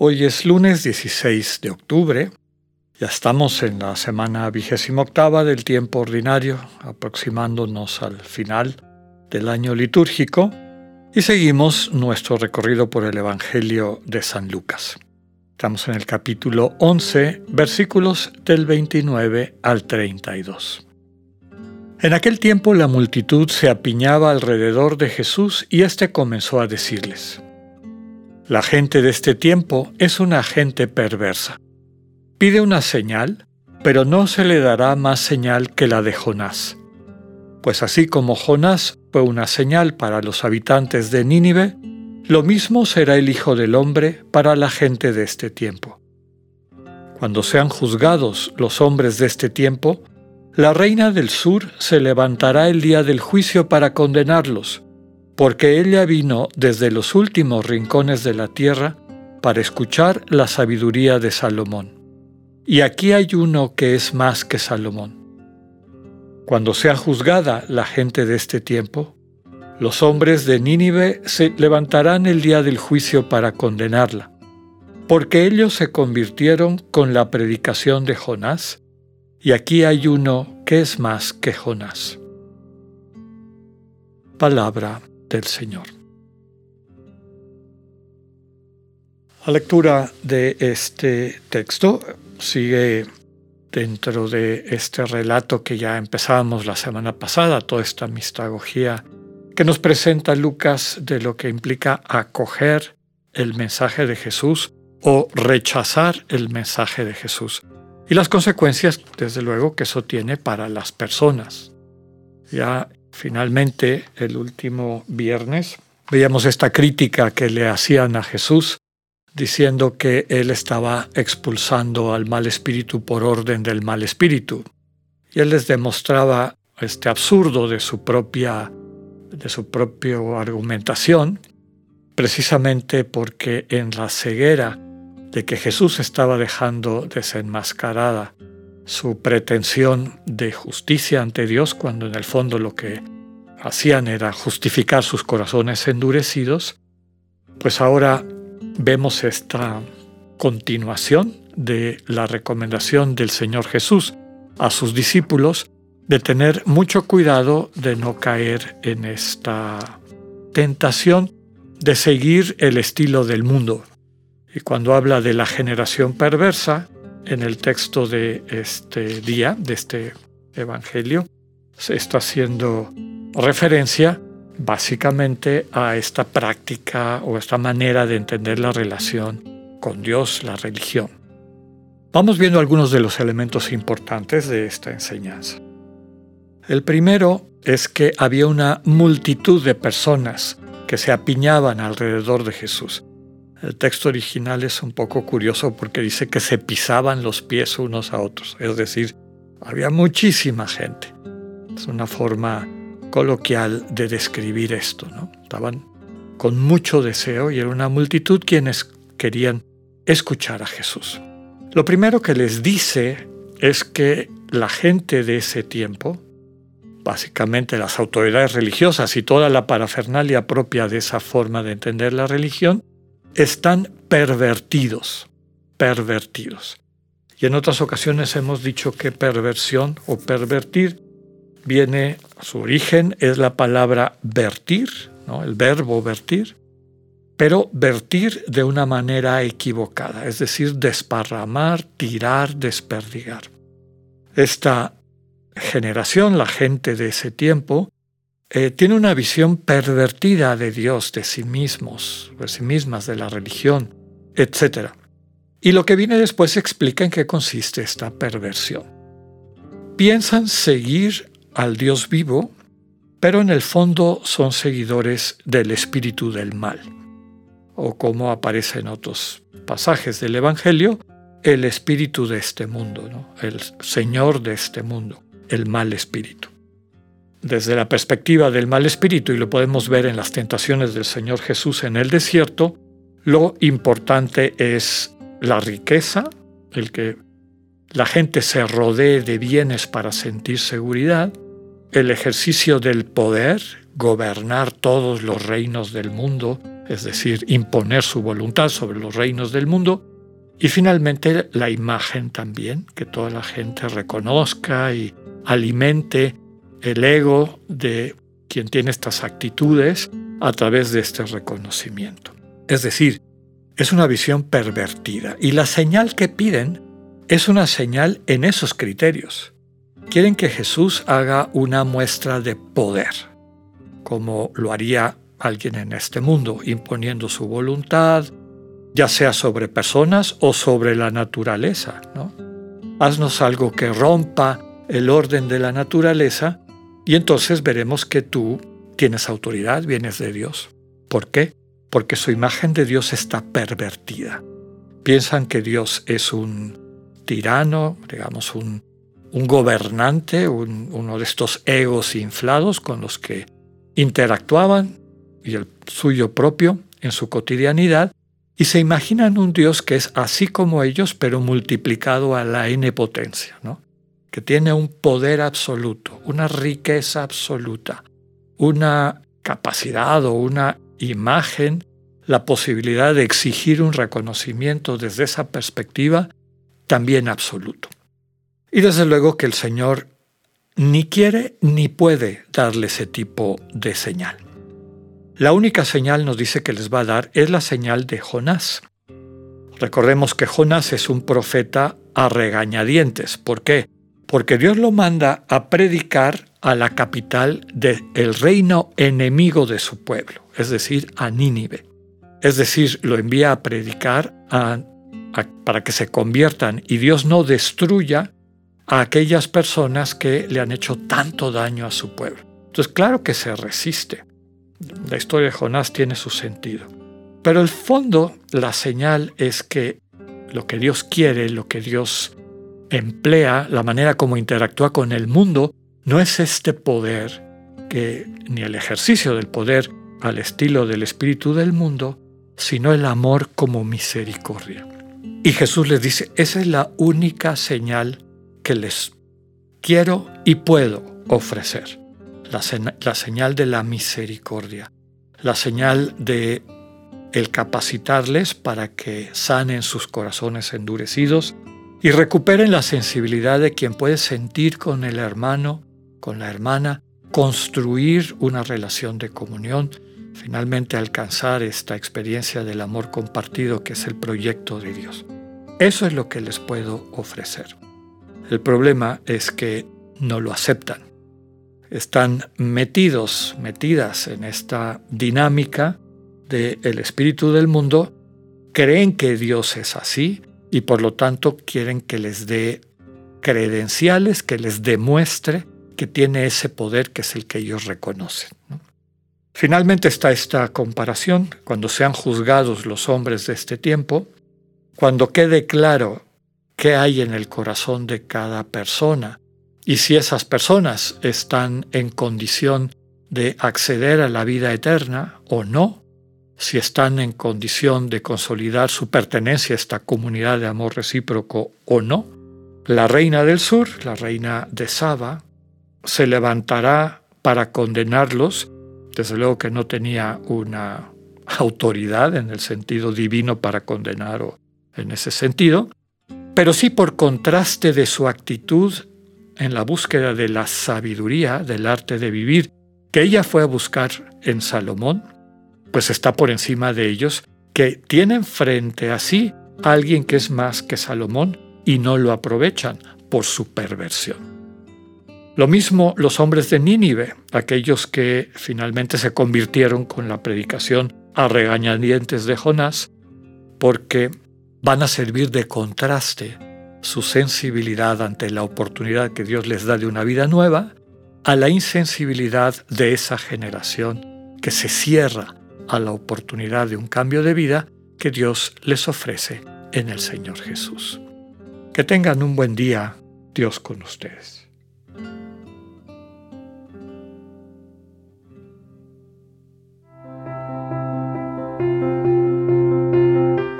Hoy es lunes 16 de octubre. Ya estamos en la semana vigésima octava del tiempo ordinario, aproximándonos al final del año litúrgico, y seguimos nuestro recorrido por el Evangelio de San Lucas. Estamos en el capítulo 11, versículos del 29 al 32. En aquel tiempo la multitud se apiñaba alrededor de Jesús y éste comenzó a decirles, La gente de este tiempo es una gente perversa. Pide una señal, pero no se le dará más señal que la de Jonás. Pues así como Jonás fue una señal para los habitantes de Nínive, lo mismo será el Hijo del Hombre para la gente de este tiempo. Cuando sean juzgados los hombres de este tiempo, la reina del sur se levantará el día del juicio para condenarlos, porque ella vino desde los últimos rincones de la tierra para escuchar la sabiduría de Salomón. Y aquí hay uno que es más que Salomón. Cuando sea juzgada la gente de este tiempo, los hombres de Nínive se levantarán el día del juicio para condenarla, porque ellos se convirtieron con la predicación de Jonás, y aquí hay uno que es más que Jonás. Palabra del Señor. La lectura de este texto sigue dentro de este relato que ya empezábamos la semana pasada, toda esta mistagogía que nos presenta Lucas de lo que implica acoger el mensaje de Jesús o rechazar el mensaje de Jesús y las consecuencias, desde luego, que eso tiene para las personas. Ya finalmente, el último viernes, veíamos esta crítica que le hacían a Jesús, diciendo que él estaba expulsando al mal espíritu por orden del mal espíritu. Y él les demostraba este absurdo de su propia de su propia argumentación, precisamente porque en la ceguera de que Jesús estaba dejando desenmascarada su pretensión de justicia ante Dios, cuando en el fondo lo que hacían era justificar sus corazones endurecidos, pues ahora vemos esta continuación de la recomendación del Señor Jesús a sus discípulos de tener mucho cuidado de no caer en esta tentación de seguir el estilo del mundo, y cuando habla de la generación perversa, en el texto de este día, de este Evangelio, se está haciendo referencia básicamente a esta práctica o esta manera de entender la relación con Dios, la religión. Vamos viendo algunos de los elementos importantes de esta enseñanza. El primero es que había una multitud de personas que se apiñaban alrededor de Jesús. El texto original es un poco curioso porque dice que se pisaban los pies unos a otros, es decir, había muchísima gente. Es una forma coloquial de describir esto, ¿no? Estaban con mucho deseo y era una multitud quienes querían escuchar a Jesús. Lo primero que les dice es que la gente de ese tiempo, básicamente las autoridades religiosas y toda la parafernalia propia de esa forma de entender la religión, están pervertidos, pervertidos. Y en otras ocasiones hemos dicho que perversión o pervertir viene, su origen es la palabra vertir, el verbo vertir, pero vertir de una manera equivocada, es decir, desparramar, tirar, desperdigar. Esta generación, la gente de ese tiempo, eh, tiene una visión pervertida de Dios, de sí mismos, de sí mismas, de la religión, etc. Y lo que viene después explica en qué consiste esta perversión. Piensan seguir al Dios vivo, pero en el fondo son seguidores del espíritu del mal. O como aparece en otros pasajes del Evangelio, el espíritu de este mundo, el señor de este mundo, el mal espíritu. Desde la perspectiva del mal espíritu, y lo podemos ver en las tentaciones del Señor Jesús en el desierto, lo importante es la riqueza, el que la gente se rodee de bienes para sentir seguridad, el ejercicio del poder, gobernar todos los reinos del mundo, es decir, imponer su voluntad sobre los reinos del mundo, y finalmente la imagen también, que toda la gente reconozca y alimente el ego de quien tiene estas actitudes a través de este reconocimiento. Es decir, es una visión pervertida y la señal que piden es una señal en esos criterios. Quieren que Jesús haga una muestra de poder, como lo haría alguien en este mundo, imponiendo su voluntad, ya sea sobre personas o sobre la naturaleza. ¿no? Haznos algo que rompa el orden de la naturaleza y entonces veremos que tú tienes autoridad, vienes de Dios. ¿Por qué? Porque su imagen de Dios está pervertida. Piensan que Dios es un tirano, digamos, un, un gobernante, uno de estos egos inflados con los que interactuaban y el suyo propio en su cotidianidad, y se imaginan un Dios que es así como ellos, pero multiplicado a la n potencia, ¿no? Que tiene un poder absoluto, una riqueza absoluta, una capacidad o una imagen, la posibilidad de exigir un reconocimiento desde esa perspectiva también absoluto. Y desde luego que el Señor ni quiere ni puede darle ese tipo de señal. La única señal nos dice que les va a dar es la señal de Jonás. Recordemos que Jonás es un profeta a regañadientes. ¿Por qué? Porque Dios lo manda a predicar a la capital del reino enemigo de su pueblo, es decir, a Nínive. Es decir, lo envía a predicar para que se conviertan y Dios no destruya a aquellas personas que le han hecho tanto daño a su pueblo. Entonces, claro que se resiste. La historia de Jonás tiene su sentido. Pero el fondo, la señal es que lo que Dios quiere, lo que Dios emplea, la manera como interactúa con el mundo, no es este poder que ni el ejercicio del poder al estilo del espíritu del mundo, sino el amor como misericordia. Y Jesús les dice, esa es la única señal que les quiero y puedo ofrecer. La, la señal de la misericordia, la señal de el capacitarles para que sanen sus corazones endurecidos y recuperen la sensibilidad de quien puede sentir con el hermano, con la hermana, construir una relación de comunión, finalmente alcanzar esta experiencia del amor compartido que es el proyecto de Dios. Eso es lo que les puedo ofrecer. El problema es que no lo aceptan. Están metidos, metidas en esta dinámica del espíritu del mundo, creen que Dios es así, y por lo tanto quieren que les dé credenciales, que les demuestre que tiene ese poder que es el que ellos reconocen. Finalmente está esta comparación, cuando sean juzgados los hombres de este tiempo, cuando quede claro qué hay en el corazón de cada persona y si esas personas están en condición de acceder a la vida eterna o no, si están en condición de consolidar su pertenencia a esta comunidad de amor recíproco o no. La reina del sur, la reina de Saba, se levantará para condenarlos, desde luego que no tenía una autoridad en el sentido divino para condenar o en ese sentido, pero sí por contraste de su actitud en la búsqueda de la sabiduría, del arte de vivir, que ella fue a buscar en Salomón, pues está por encima de ellos, que tienen frente a sí a alguien que es más que Salomón y no lo aprovechan por su perversión. Lo mismo los hombres de Nínive, aquellos que finalmente se convirtieron con la predicación a regañadientes de Jonás, porque van a servir de contraste su sensibilidad ante la oportunidad que Dios les da de una vida nueva a la insensibilidad de esa generación que se cierra a la oportunidad de un cambio de vida que Dios les ofrece en el Señor Jesús. Que tengan un buen día. Dios con ustedes.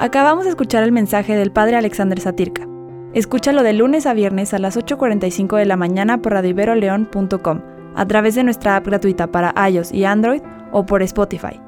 Acabamos de escuchar el mensaje del Padre Alexander Satirka. Escúchalo de lunes a viernes a las 8.45 de la mañana por radioiberoleón.com, a través de nuestra app gratuita para iOS y Android o por Spotify.